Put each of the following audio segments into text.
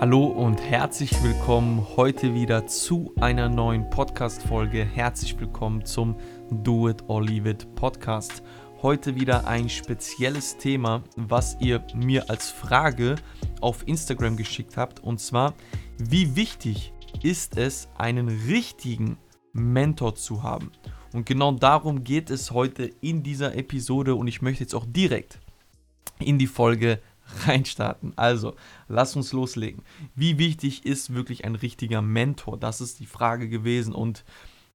Hallo und herzlich willkommen heute wieder zu einer neuen Podcast-Folge. Herzlich willkommen zum Do It or Leave It Podcast. Heute wieder ein spezielles Thema, was ihr mir als Frage auf Instagram geschickt habt. Und zwar, wie wichtig ist es, einen richtigen Mentor zu haben? Und genau darum geht es heute in dieser Episode und ich möchte jetzt auch direkt in die Folge reinstarten. Also, lass uns loslegen. Wie wichtig ist wirklich ein richtiger Mentor? Das ist die Frage gewesen. Und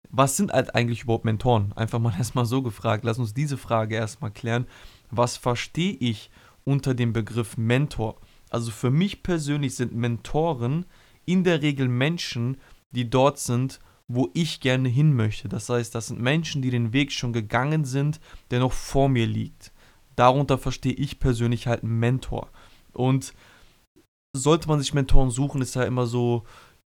was sind halt eigentlich überhaupt Mentoren? Einfach mal erstmal so gefragt. Lass uns diese Frage erstmal klären. Was verstehe ich unter dem Begriff Mentor? Also für mich persönlich sind Mentoren in der Regel Menschen, die dort sind, wo ich gerne hin möchte. Das heißt, das sind Menschen, die den Weg schon gegangen sind, der noch vor mir liegt darunter verstehe ich persönlich halt einen Mentor. Und sollte man sich Mentoren suchen, ist ja immer so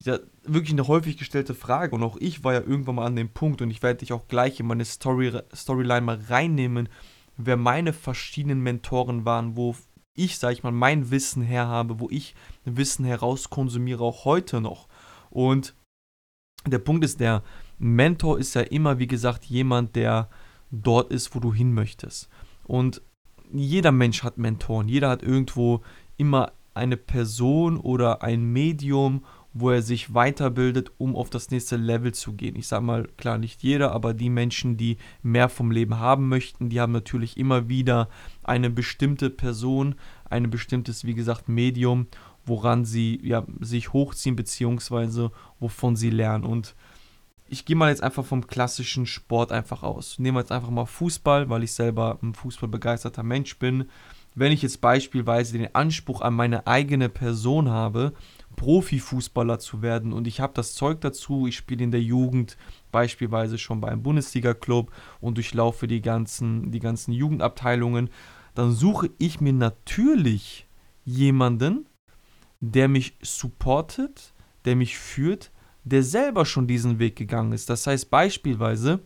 ja, wirklich eine häufig gestellte Frage. Und auch ich war ja irgendwann mal an dem Punkt und ich werde dich auch gleich in meine Story, Storyline mal reinnehmen, wer meine verschiedenen Mentoren waren, wo ich, sag ich mal, mein Wissen her habe, wo ich Wissen herauskonsumiere, auch heute noch. Und der Punkt ist der, Mentor ist ja immer, wie gesagt, jemand, der dort ist, wo du hin möchtest. Und jeder Mensch hat Mentoren, jeder hat irgendwo immer eine Person oder ein Medium, wo er sich weiterbildet, um auf das nächste Level zu gehen. Ich sage mal, klar, nicht jeder, aber die Menschen, die mehr vom Leben haben möchten, die haben natürlich immer wieder eine bestimmte Person, ein bestimmtes, wie gesagt, Medium, woran sie ja, sich hochziehen, beziehungsweise wovon sie lernen. Und ich gehe mal jetzt einfach vom klassischen Sport einfach aus. Nehmen wir jetzt einfach mal Fußball, weil ich selber ein fußballbegeisterter Mensch bin. Wenn ich jetzt beispielsweise den Anspruch an meine eigene Person habe, Profifußballer zu werden und ich habe das Zeug dazu, ich spiele in der Jugend beispielsweise schon bei einem Bundesliga-Club und durchlaufe die ganzen, die ganzen Jugendabteilungen, dann suche ich mir natürlich jemanden, der mich supportet, der mich führt, der selber schon diesen Weg gegangen ist. Das heißt beispielsweise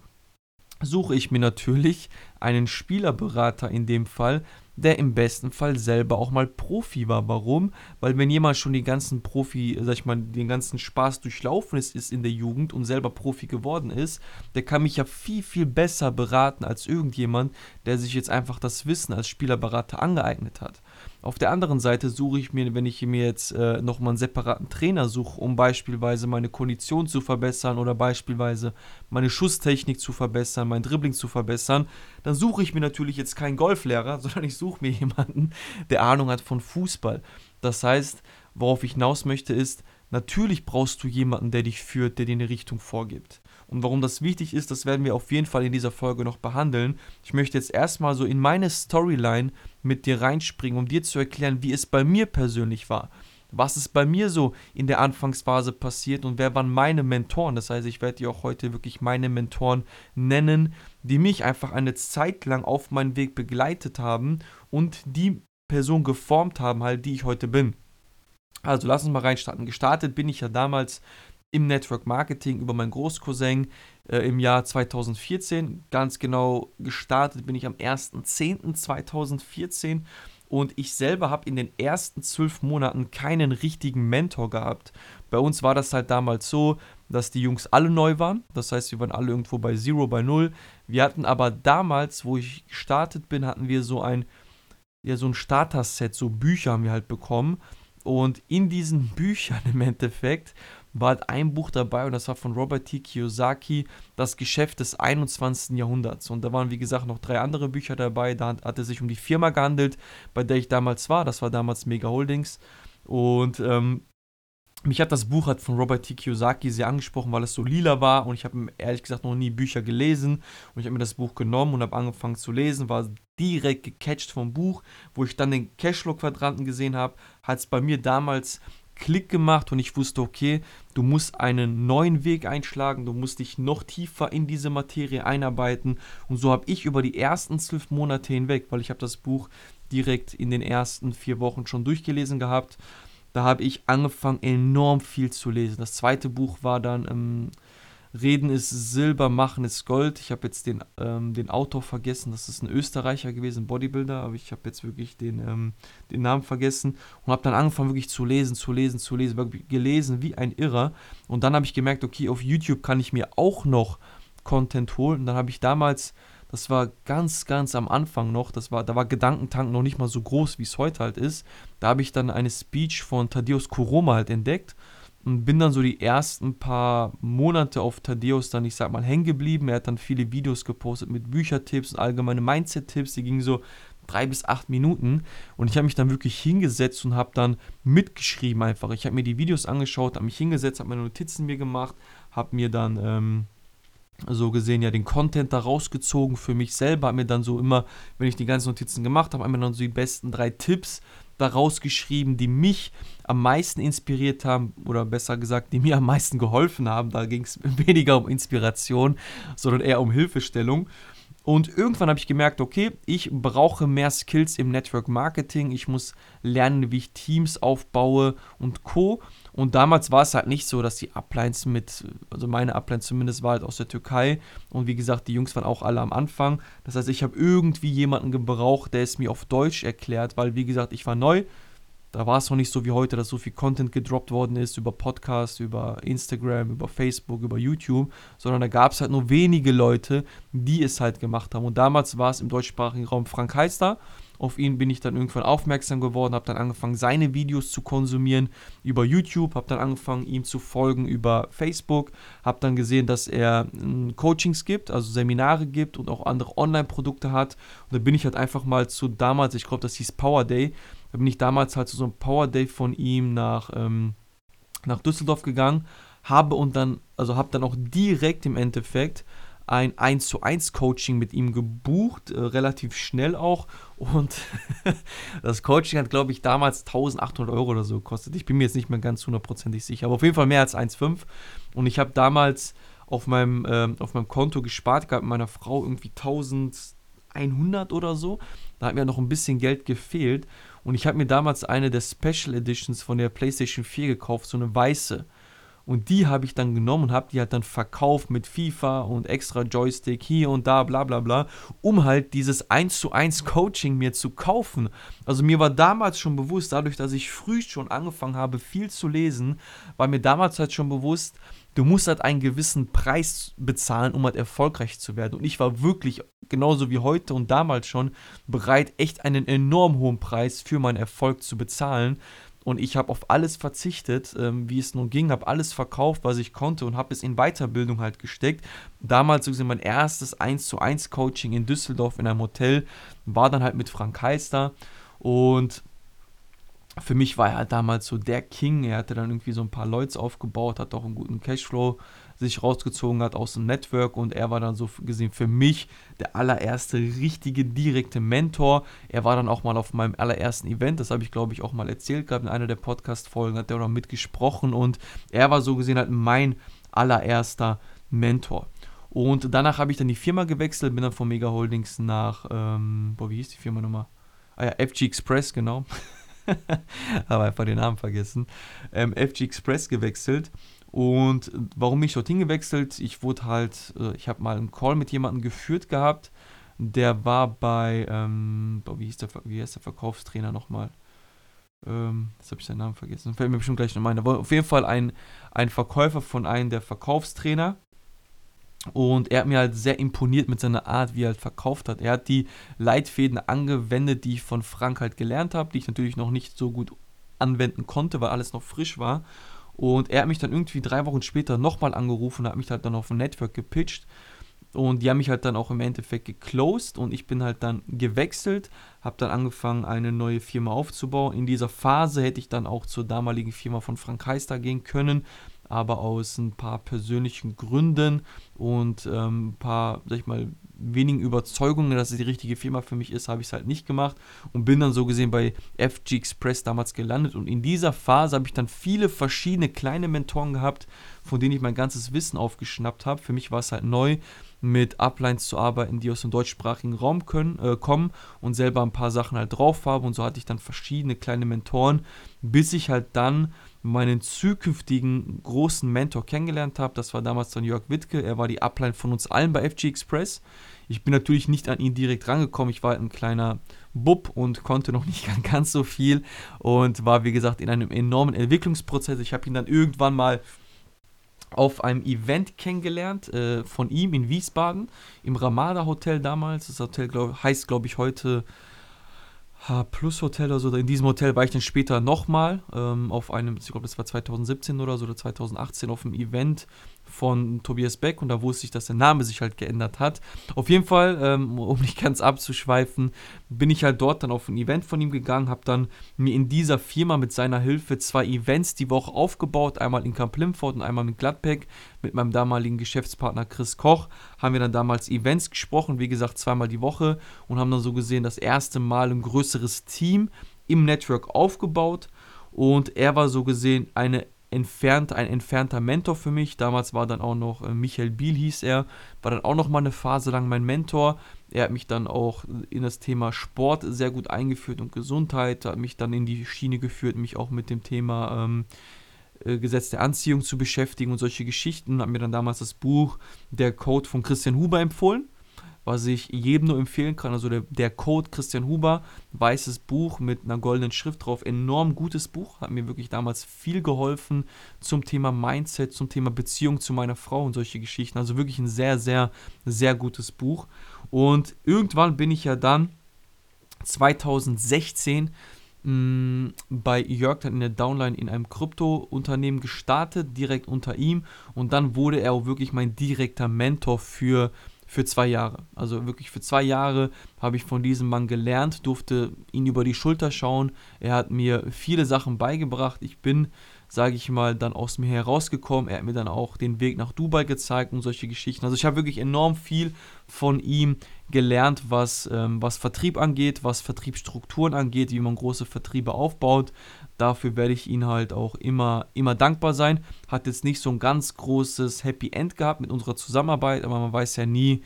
suche ich mir natürlich einen Spielerberater in dem Fall, der im besten Fall selber auch mal Profi war. Warum? Weil wenn jemand schon die ganzen Profi, sag ich mal, den ganzen Spaß durchlaufen ist, ist in der Jugend und selber Profi geworden ist, der kann mich ja viel, viel besser beraten als irgendjemand, der sich jetzt einfach das Wissen als Spielerberater angeeignet hat. Auf der anderen Seite suche ich mir, wenn ich mir jetzt äh, nochmal einen separaten Trainer suche, um beispielsweise meine Kondition zu verbessern oder beispielsweise meine Schusstechnik zu verbessern, mein Dribbling zu verbessern, dann suche ich mir natürlich jetzt keinen Golflehrer, sondern ich suche mir jemanden, der Ahnung hat von Fußball. Das heißt, worauf ich hinaus möchte, ist, natürlich brauchst du jemanden, der dich führt, der dir eine Richtung vorgibt. Und warum das wichtig ist, das werden wir auf jeden Fall in dieser Folge noch behandeln. Ich möchte jetzt erstmal so in meine Storyline mit dir reinspringen, um dir zu erklären, wie es bei mir persönlich war. Was ist bei mir so in der Anfangsphase passiert und wer waren meine Mentoren? Das heißt, ich werde dir auch heute wirklich meine Mentoren nennen, die mich einfach eine Zeit lang auf meinem Weg begleitet haben und die Person geformt haben, halt, die ich heute bin. Also lass uns mal reinstarten. Gestartet bin ich ja damals im Network Marketing über meinen Großcousin äh, im Jahr 2014. Ganz genau gestartet bin ich am 1.10.2014 und ich selber habe in den ersten zwölf Monaten keinen richtigen Mentor gehabt. Bei uns war das halt damals so, dass die Jungs alle neu waren. Das heißt, wir waren alle irgendwo bei Zero, bei Null. Wir hatten aber damals, wo ich gestartet bin, hatten wir so ein, ja, so ein Starter-Set, so Bücher haben wir halt bekommen. Und in diesen Büchern im Endeffekt war halt ein Buch dabei und das war von Robert T. Kiyosaki, Das Geschäft des 21. Jahrhunderts. Und da waren, wie gesagt, noch drei andere Bücher dabei. Da hat es sich um die Firma gehandelt, bei der ich damals war. Das war damals Mega Holdings. Und ähm, mich hat das Buch halt von Robert T. Kiyosaki sehr angesprochen, weil es so lila war und ich habe ehrlich gesagt noch nie Bücher gelesen und ich habe mir das Buch genommen und habe angefangen zu lesen, war direkt gecatcht vom Buch, wo ich dann den Cashflow-Quadranten gesehen habe, hat es bei mir damals Klick gemacht und ich wusste, okay, du musst einen neuen Weg einschlagen, du musst dich noch tiefer in diese Materie einarbeiten. Und so habe ich über die ersten zwölf Monate hinweg, weil ich habe das Buch direkt in den ersten vier Wochen schon durchgelesen gehabt, da habe ich angefangen, enorm viel zu lesen. Das zweite Buch war dann ähm, Reden ist Silber, Machen ist Gold. Ich habe jetzt den, ähm, den Autor vergessen. Das ist ein Österreicher gewesen, Bodybuilder, aber ich habe jetzt wirklich den, ähm, den Namen vergessen und habe dann angefangen wirklich zu lesen, zu lesen, zu lesen, gelesen wie ein Irrer. Und dann habe ich gemerkt, okay, auf YouTube kann ich mir auch noch Content holen. Und dann habe ich damals das war ganz, ganz am Anfang noch. Das war, da war Gedankentank noch nicht mal so groß, wie es heute halt ist. Da habe ich dann eine Speech von Thaddeus Koroma halt entdeckt und bin dann so die ersten paar Monate auf Thaddeus dann, ich sag mal, hängen geblieben. Er hat dann viele Videos gepostet mit Büchertipps und allgemeine Mindset-Tipps. Die gingen so drei bis acht Minuten und ich habe mich dann wirklich hingesetzt und habe dann mitgeschrieben einfach. Ich habe mir die Videos angeschaut, habe mich hingesetzt, habe meine Notizen mir gemacht, habe mir dann ähm, so gesehen ja den Content da rausgezogen für mich selber, habe mir dann so immer, wenn ich die ganzen Notizen gemacht habe, mir dann so die besten drei Tipps da rausgeschrieben, die mich am meisten inspiriert haben oder besser gesagt, die mir am meisten geholfen haben. Da ging es weniger um Inspiration, sondern eher um Hilfestellung. Und irgendwann habe ich gemerkt, okay, ich brauche mehr Skills im Network Marketing. Ich muss lernen, wie ich Teams aufbaue und Co. Und damals war es halt nicht so, dass die Uplines mit, also meine Upline zumindest war halt aus der Türkei. Und wie gesagt, die Jungs waren auch alle am Anfang. Das heißt, ich habe irgendwie jemanden gebraucht, der es mir auf Deutsch erklärt, weil wie gesagt, ich war neu. Da war es noch nicht so wie heute, dass so viel Content gedroppt worden ist über Podcasts, über Instagram, über Facebook, über YouTube, sondern da gab es halt nur wenige Leute, die es halt gemacht haben. Und damals war es im deutschsprachigen Raum Frank Heister. Auf ihn bin ich dann irgendwann aufmerksam geworden, habe dann angefangen, seine Videos zu konsumieren über YouTube, habe dann angefangen, ihm zu folgen über Facebook, habe dann gesehen, dass er hm, Coachings gibt, also Seminare gibt und auch andere Online-Produkte hat. Und da bin ich halt einfach mal zu damals, ich glaube, das hieß Power Day, da bin ich damals halt zu so einem Power Day von ihm nach, ähm, nach Düsseldorf gegangen, habe und dann, also habe dann auch direkt im Endeffekt ein 1 zu 1 Coaching mit ihm gebucht, äh, relativ schnell auch. Und das Coaching hat, glaube ich, damals 1800 Euro oder so gekostet. Ich bin mir jetzt nicht mehr ganz hundertprozentig sicher, aber auf jeden Fall mehr als 1,5. Und ich habe damals auf meinem, äh, auf meinem Konto gespart gehabt mit meiner Frau irgendwie 1100 oder so. Da hat mir noch ein bisschen Geld gefehlt. Und ich habe mir damals eine der Special Editions von der PlayStation 4 gekauft, so eine weiße. Und die habe ich dann genommen und habe die halt dann verkauft mit FIFA und extra Joystick hier und da, bla bla bla, um halt dieses 1 zu 1 Coaching mir zu kaufen. Also mir war damals schon bewusst, dadurch, dass ich früh schon angefangen habe, viel zu lesen, war mir damals halt schon bewusst, du musst halt einen gewissen Preis bezahlen, um halt erfolgreich zu werden. Und ich war wirklich, genauso wie heute und damals schon, bereit, echt einen enorm hohen Preis für meinen Erfolg zu bezahlen. Und ich habe auf alles verzichtet, ähm, wie es nun ging, habe alles verkauft, was ich konnte und habe es in Weiterbildung halt gesteckt. Damals so mein erstes 1 zu 1 Coaching in Düsseldorf in einem Hotel, war dann halt mit Frank Heister und für mich war er halt damals so der King. Er hatte dann irgendwie so ein paar Leute aufgebaut, hat auch einen guten Cashflow sich rausgezogen hat aus dem Network und er war dann so gesehen für mich der allererste richtige direkte Mentor. Er war dann auch mal auf meinem allerersten Event, das habe ich glaube ich auch mal erzählt gehabt in einer der Podcast-Folgen, hat er auch mitgesprochen und er war so gesehen halt mein allererster Mentor. Und danach habe ich dann die Firma gewechselt, bin dann von Mega Holdings nach, ähm, boah, wie hieß die Firma nochmal? Ah ja, FG Express, genau. habe einfach den Namen vergessen, ähm, FG Express gewechselt. Und warum bin ich dorthin gewechselt? Ich wurde halt, äh, ich habe mal einen Call mit jemandem geführt gehabt, der war bei, ähm, wie, hieß der, wie heißt der Verkaufstrainer nochmal? Ähm, jetzt habe ich seinen Namen vergessen. Fällt mir bestimmt gleich noch ein. Auf jeden Fall ein, ein Verkäufer von einem der Verkaufstrainer. Und er hat mir halt sehr imponiert mit seiner Art, wie er halt verkauft hat. Er hat die Leitfäden angewendet, die ich von Frank halt gelernt habe, die ich natürlich noch nicht so gut anwenden konnte, weil alles noch frisch war. Und er hat mich dann irgendwie drei Wochen später nochmal angerufen und hat mich halt dann auf dem Network gepitcht. Und die haben mich halt dann auch im Endeffekt geclosed und ich bin halt dann gewechselt, habe dann angefangen, eine neue Firma aufzubauen. In dieser Phase hätte ich dann auch zur damaligen Firma von Frank Heister gehen können, aber aus ein paar persönlichen Gründen und ähm, ein paar, sag ich mal, wenigen Überzeugungen, dass es die richtige Firma für mich ist, habe ich es halt nicht gemacht und bin dann so gesehen bei FG Express damals gelandet. Und in dieser Phase habe ich dann viele verschiedene kleine Mentoren gehabt, von denen ich mein ganzes Wissen aufgeschnappt habe. Für mich war es halt neu, mit Uplines zu arbeiten, die aus dem deutschsprachigen Raum können, äh, kommen und selber ein paar Sachen halt drauf habe. Und so hatte ich dann verschiedene kleine Mentoren, bis ich halt dann meinen zukünftigen großen Mentor kennengelernt habe. Das war damals dann Jörg Wittke. Er war die Upline von uns allen bei FG Express. Ich bin natürlich nicht an ihn direkt rangekommen. Ich war halt ein kleiner Bub und konnte noch nicht ganz so viel und war, wie gesagt, in einem enormen Entwicklungsprozess. Ich habe ihn dann irgendwann mal auf einem Event kennengelernt äh, von ihm in Wiesbaden im Ramada Hotel damals. Das Hotel glaub, heißt, glaube ich, heute H Plus Hotel oder so. In diesem Hotel war ich dann später nochmal ähm, auf einem, ich glaube, das war 2017 oder so oder 2018 auf einem Event von Tobias Beck und da wusste ich, dass der Name sich halt geändert hat. Auf jeden Fall, ähm, um nicht ganz abzuschweifen, bin ich halt dort dann auf ein Event von ihm gegangen, habe dann mir in dieser Firma mit seiner Hilfe zwei Events die Woche aufgebaut, einmal in Camp Limford und einmal mit Gladbeck. Mit meinem damaligen Geschäftspartner Chris Koch haben wir dann damals Events gesprochen, wie gesagt zweimal die Woche und haben dann so gesehen das erste Mal ein größeres Team im Network aufgebaut und er war so gesehen eine entfernt, ein entfernter Mentor für mich. Damals war dann auch noch äh, Michael Biel hieß er, war dann auch noch mal eine Phase lang mein Mentor. Er hat mich dann auch in das Thema Sport sehr gut eingeführt und Gesundheit, hat mich dann in die Schiene geführt, mich auch mit dem Thema ähm, äh, Gesetz der Anziehung zu beschäftigen und solche Geschichten. Hat mir dann damals das Buch Der Code von Christian Huber empfohlen was ich jedem nur empfehlen kann. Also der, der Code Christian Huber, weißes Buch mit einer goldenen Schrift drauf, enorm gutes Buch, hat mir wirklich damals viel geholfen zum Thema Mindset, zum Thema Beziehung zu meiner Frau und solche Geschichten. Also wirklich ein sehr, sehr, sehr gutes Buch. Und irgendwann bin ich ja dann 2016 mm, bei Jörg dann in der Downline in einem Krypto-Unternehmen gestartet, direkt unter ihm. Und dann wurde er auch wirklich mein direkter Mentor für für zwei Jahre. Also wirklich für zwei Jahre habe ich von diesem Mann gelernt, durfte ihn über die Schulter schauen. Er hat mir viele Sachen beigebracht. Ich bin, sage ich mal, dann aus mir herausgekommen. Er hat mir dann auch den Weg nach Dubai gezeigt und solche Geschichten. Also ich habe wirklich enorm viel von ihm gelernt, was, ähm, was Vertrieb angeht, was Vertriebsstrukturen angeht, wie man große Vertriebe aufbaut, Dafür werde ich ihn halt auch immer, immer dankbar sein. Hat jetzt nicht so ein ganz großes Happy End gehabt mit unserer Zusammenarbeit, aber man weiß ja nie,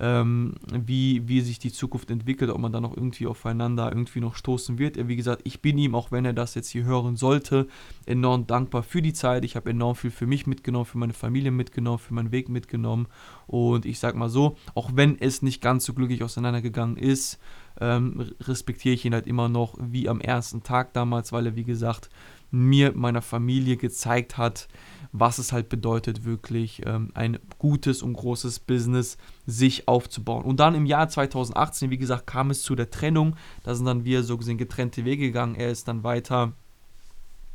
ähm, wie, wie sich die Zukunft entwickelt, ob man da noch irgendwie aufeinander irgendwie noch stoßen wird. Wie gesagt, ich bin ihm, auch wenn er das jetzt hier hören sollte, enorm dankbar für die Zeit. Ich habe enorm viel für mich mitgenommen, für meine Familie mitgenommen, für meinen Weg mitgenommen. Und ich sag mal so, auch wenn es nicht ganz so glücklich auseinandergegangen ist, ähm, respektiere ich ihn halt immer noch wie am ersten Tag damals, weil er, wie gesagt, mir, meiner Familie gezeigt hat, was es halt bedeutet, wirklich ähm, ein gutes und großes Business sich aufzubauen. Und dann im Jahr 2018, wie gesagt, kam es zu der Trennung. Da sind dann wir so gesehen getrennte Wege gegangen. Er ist dann weiter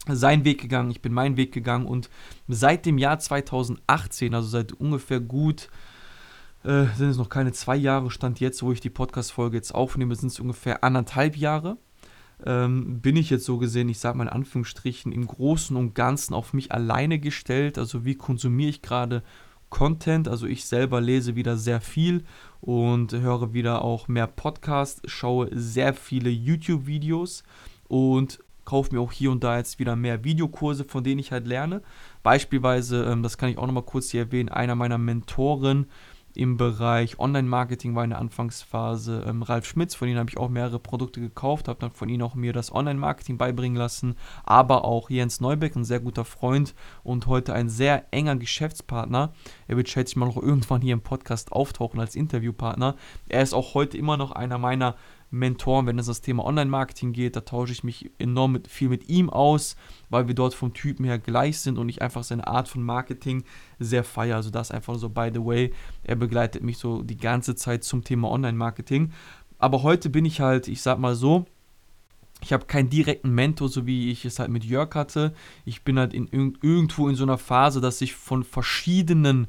seinen Weg gegangen, ich bin meinen Weg gegangen und seit dem Jahr 2018, also seit ungefähr gut äh, sind es noch keine zwei Jahre, stand jetzt, wo ich die Podcast-Folge jetzt aufnehme, sind es ungefähr anderthalb Jahre ähm, bin ich jetzt so gesehen, ich sage mal in Anführungsstrichen, im Großen und Ganzen auf mich alleine gestellt. Also wie konsumiere ich gerade Content? Also ich selber lese wieder sehr viel und höre wieder auch mehr Podcasts, schaue sehr viele YouTube-Videos und kaufe mir auch hier und da jetzt wieder mehr Videokurse, von denen ich halt lerne. Beispielsweise, ähm, das kann ich auch nochmal kurz hier erwähnen, einer meiner Mentoren, im Bereich Online-Marketing war in der Anfangsphase ähm, Ralf Schmitz, von ihm habe ich auch mehrere Produkte gekauft, habe dann von ihm auch mir das Online-Marketing beibringen lassen, aber auch Jens Neubeck, ein sehr guter Freund und heute ein sehr enger Geschäftspartner. Er wird, schätze ich mal, noch irgendwann hier im Podcast auftauchen als Interviewpartner. Er ist auch heute immer noch einer meiner Mentoren, wenn es das Thema Online-Marketing geht. Da tausche ich mich enorm mit, viel mit ihm aus, weil wir dort vom Typen her gleich sind und ich einfach seine Art von Marketing sehr feiere. Also das einfach so, by the way, er begleitet mich so die ganze Zeit zum Thema Online-Marketing. Aber heute bin ich halt, ich sag mal so, ich habe keinen direkten Mentor, so wie ich es halt mit Jörg hatte. Ich bin halt in, irgendwo in so einer Phase, dass ich von verschiedenen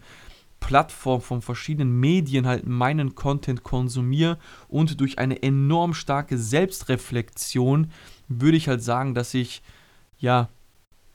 Plattform von verschiedenen Medien halt meinen Content konsumiere und durch eine enorm starke Selbstreflexion würde ich halt sagen, dass ich ja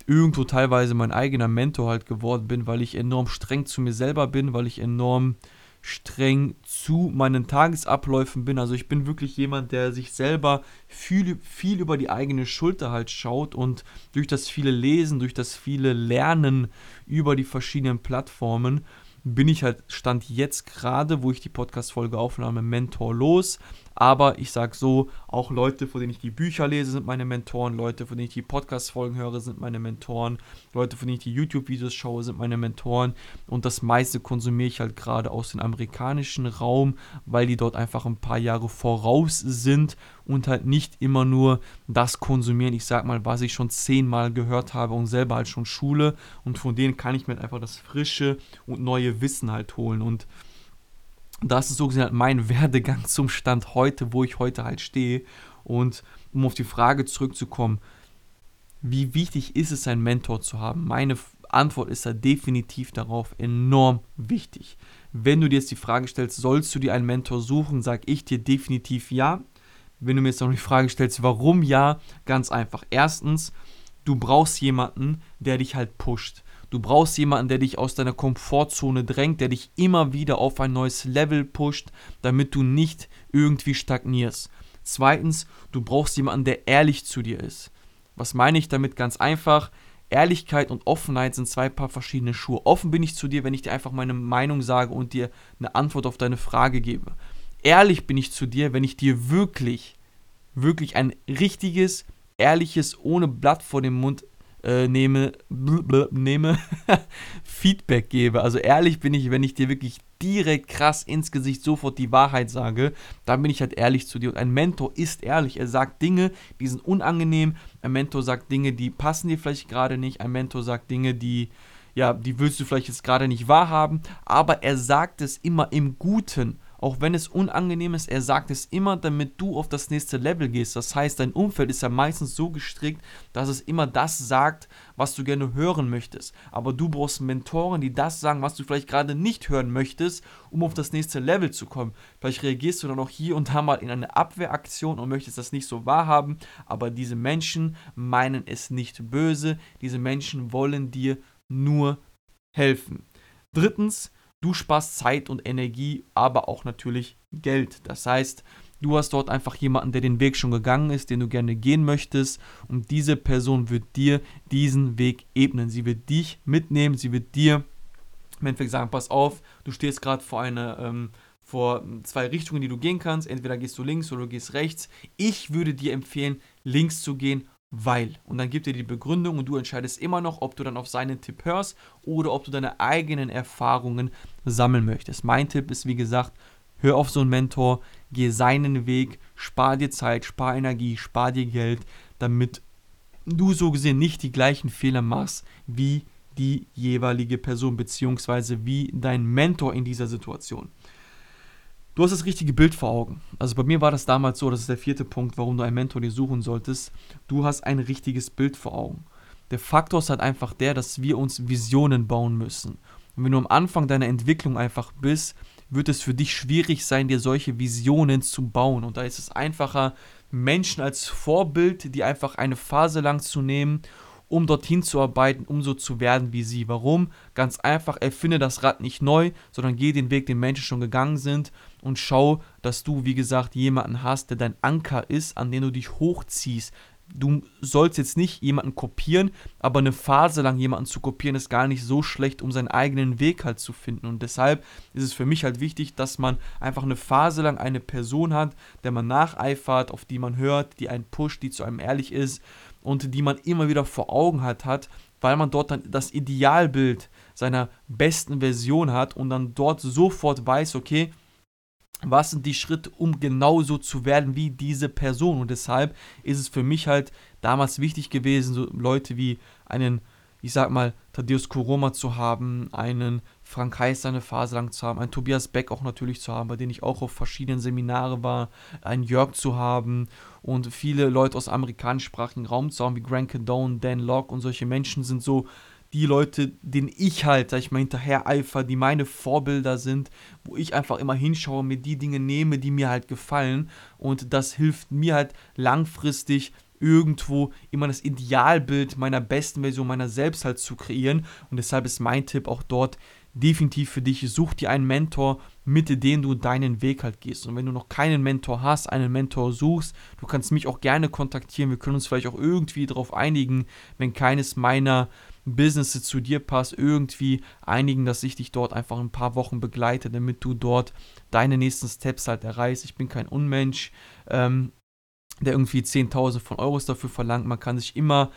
irgendwo teilweise mein eigener Mentor halt geworden bin, weil ich enorm streng zu mir selber bin, weil ich enorm streng zu meinen Tagesabläufen bin. Also ich bin wirklich jemand, der sich selber viel, viel über die eigene Schulter halt schaut und durch das viele Lesen, durch das viele Lernen über die verschiedenen Plattformen bin ich halt, stand jetzt gerade, wo ich die Podcast-Folge aufnahme, mentorlos. Aber ich sage so, auch Leute, von denen ich die Bücher lese, sind meine Mentoren. Leute, von denen ich die Podcast-Folgen höre, sind meine Mentoren. Leute, von denen ich die YouTube-Videos schaue, sind meine Mentoren. Und das meiste konsumiere ich halt gerade aus dem amerikanischen Raum, weil die dort einfach ein paar Jahre voraus sind und halt nicht immer nur das konsumieren, ich sag mal, was ich schon zehnmal gehört habe und selber halt schon Schule. Und von denen kann ich mir halt einfach das frische und neue Wissen halt holen. Und das ist so gesehen halt mein Werdegang zum Stand heute, wo ich heute halt stehe. Und um auf die Frage zurückzukommen, wie wichtig ist es, einen Mentor zu haben? Meine Antwort ist da definitiv darauf enorm wichtig. Wenn du dir jetzt die Frage stellst, sollst du dir einen Mentor suchen, sage ich dir definitiv ja. Wenn du mir jetzt noch die Frage stellst, warum ja, ganz einfach. Erstens, du brauchst jemanden, der dich halt pusht. Du brauchst jemanden, der dich aus deiner Komfortzone drängt, der dich immer wieder auf ein neues Level pusht, damit du nicht irgendwie stagnierst. Zweitens, du brauchst jemanden, der ehrlich zu dir ist. Was meine ich damit ganz einfach? Ehrlichkeit und Offenheit sind zwei paar verschiedene Schuhe. Offen bin ich zu dir, wenn ich dir einfach meine Meinung sage und dir eine Antwort auf deine Frage gebe. Ehrlich bin ich zu dir, wenn ich dir wirklich, wirklich ein richtiges, ehrliches, ohne Blatt vor dem Mund äh, nehme, nehme Feedback gebe. Also ehrlich bin ich, wenn ich dir wirklich direkt krass ins Gesicht sofort die Wahrheit sage, dann bin ich halt ehrlich zu dir. Und ein Mentor ist ehrlich. Er sagt Dinge, die sind unangenehm. Ein Mentor sagt Dinge, die passen dir vielleicht gerade nicht. Ein Mentor sagt Dinge, die, ja, die willst du vielleicht jetzt gerade nicht wahrhaben. Aber er sagt es immer im Guten auch wenn es unangenehm ist, er sagt es immer, damit du auf das nächste Level gehst. Das heißt, dein Umfeld ist ja meistens so gestrickt, dass es immer das sagt, was du gerne hören möchtest. Aber du brauchst Mentoren, die das sagen, was du vielleicht gerade nicht hören möchtest, um auf das nächste Level zu kommen. Vielleicht reagierst du dann auch hier und da mal in eine Abwehraktion und möchtest das nicht so wahrhaben, aber diese Menschen meinen es nicht böse. Diese Menschen wollen dir nur helfen. Drittens, Du sparst Zeit und Energie, aber auch natürlich Geld. Das heißt, du hast dort einfach jemanden, der den Weg schon gegangen ist, den du gerne gehen möchtest. Und diese Person wird dir diesen Weg ebnen. Sie wird dich mitnehmen, sie wird dir im Endeffekt sagen, pass auf, du stehst gerade vor einer... Ähm, vor zwei Richtungen, die du gehen kannst. Entweder gehst du links oder du gehst rechts. Ich würde dir empfehlen, links zu gehen, weil. Und dann gibt er die Begründung und du entscheidest immer noch, ob du dann auf seinen Tipp hörst oder ob du deine eigenen Erfahrungen sammeln möchtest. Mein Tipp ist, wie gesagt, hör auf so einen Mentor, geh seinen Weg, spar dir Zeit, spar Energie, spar dir Geld, damit du so gesehen nicht die gleichen Fehler machst wie die jeweilige Person beziehungsweise wie dein Mentor in dieser Situation. Du hast das richtige Bild vor Augen. Also bei mir war das damals so, das ist der vierte Punkt, warum du einen Mentor dir suchen solltest. Du hast ein richtiges Bild vor Augen. Der Faktor ist halt einfach der, dass wir uns Visionen bauen müssen. Und wenn du am Anfang deiner Entwicklung einfach bist, wird es für dich schwierig sein, dir solche Visionen zu bauen. Und da ist es einfacher, Menschen als Vorbild, die einfach eine Phase lang zu nehmen um dorthin zu arbeiten, um so zu werden wie sie. Warum? Ganz einfach, erfinde das Rad nicht neu, sondern geh den Weg, den Menschen schon gegangen sind und schau, dass du, wie gesagt, jemanden hast, der dein Anker ist, an den du dich hochziehst. Du sollst jetzt nicht jemanden kopieren, aber eine Phase lang jemanden zu kopieren ist gar nicht so schlecht, um seinen eigenen Weg halt zu finden. Und deshalb ist es für mich halt wichtig, dass man einfach eine Phase lang eine Person hat, der man nacheifert, auf die man hört, die einen pusht, die zu einem ehrlich ist und die man immer wieder vor Augen hat, hat, weil man dort dann das Idealbild seiner besten Version hat und dann dort sofort weiß, okay, was sind die Schritte, um genauso zu werden wie diese Person. Und deshalb ist es für mich halt damals wichtig gewesen, so Leute wie einen ich sag mal, Thaddeus Koroma zu haben, einen Frank Heiß eine Phase lang zu haben, einen Tobias Beck auch natürlich zu haben, bei denen ich auch auf verschiedenen Seminare war, einen Jörg zu haben und viele Leute aus amerikanischsprachigen Raum zu haben, wie Grant Cadone, Dan Locke und solche Menschen sind so die Leute, denen ich halt, sag ich mal, hinterher eifer, die meine Vorbilder sind, wo ich einfach immer hinschaue, mir die Dinge nehme, die mir halt gefallen und das hilft mir halt langfristig irgendwo immer das Idealbild meiner besten Version meiner selbst halt zu kreieren. Und deshalb ist mein Tipp auch dort definitiv für dich, such dir einen Mentor, mit dem du deinen Weg halt gehst. Und wenn du noch keinen Mentor hast, einen Mentor suchst, du kannst mich auch gerne kontaktieren. Wir können uns vielleicht auch irgendwie darauf einigen, wenn keines meiner Business zu dir passt, irgendwie einigen, dass ich dich dort einfach ein paar Wochen begleite, damit du dort deine nächsten Steps halt erreichst. Ich bin kein Unmensch, ähm, der irgendwie 10.000 von Euros dafür verlangt. Man kann sich immer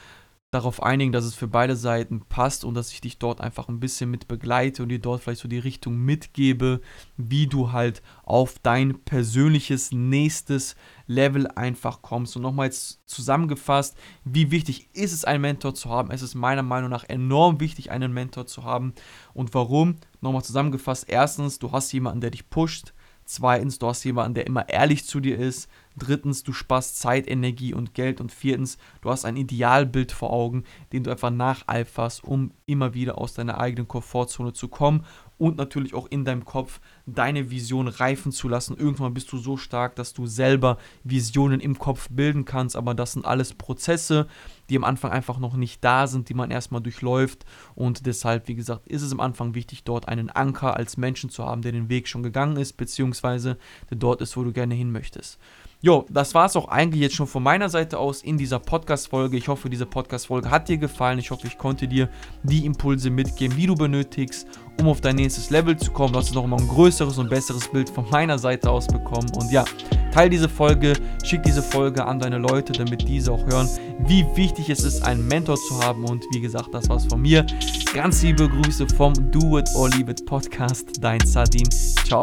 darauf einigen, dass es für beide Seiten passt und dass ich dich dort einfach ein bisschen mit begleite und dir dort vielleicht so die Richtung mitgebe, wie du halt auf dein persönliches nächstes Level einfach kommst. Und nochmals zusammengefasst, wie wichtig ist es, einen Mentor zu haben? Es ist meiner Meinung nach enorm wichtig, einen Mentor zu haben. Und warum? Nochmal zusammengefasst. Erstens, du hast jemanden, der dich pusht. Zweitens, du hast jemanden, der immer ehrlich zu dir ist. Drittens, du sparst Zeit, Energie und Geld. Und viertens, du hast ein Idealbild vor Augen, den du einfach nacheiferst, um immer wieder aus deiner eigenen Komfortzone zu kommen und natürlich auch in deinem Kopf deine Vision reifen zu lassen. Irgendwann bist du so stark, dass du selber Visionen im Kopf bilden kannst, aber das sind alles Prozesse, die am Anfang einfach noch nicht da sind, die man erstmal durchläuft und deshalb, wie gesagt, ist es am Anfang wichtig, dort einen Anker als Menschen zu haben, der den Weg schon gegangen ist, beziehungsweise der dort ist, wo du gerne hin möchtest. Jo, das war es auch eigentlich jetzt schon von meiner Seite aus in dieser Podcast-Folge. Ich hoffe, diese Podcast-Folge hat dir gefallen. Ich hoffe, ich konnte dir die Impulse mitgeben, die du benötigst, um auf dein nächstes Level zu kommen. Du hast noch mal ein größeres und besseres Bild von meiner Seite aus bekommen. Und ja, teile diese Folge, schick diese Folge an deine Leute, damit diese auch hören, wie wichtig es ist, einen Mentor zu haben. Und wie gesagt, das war's von mir. Ganz liebe Grüße vom Do It or Leave It Podcast. Dein Sardin. Ciao.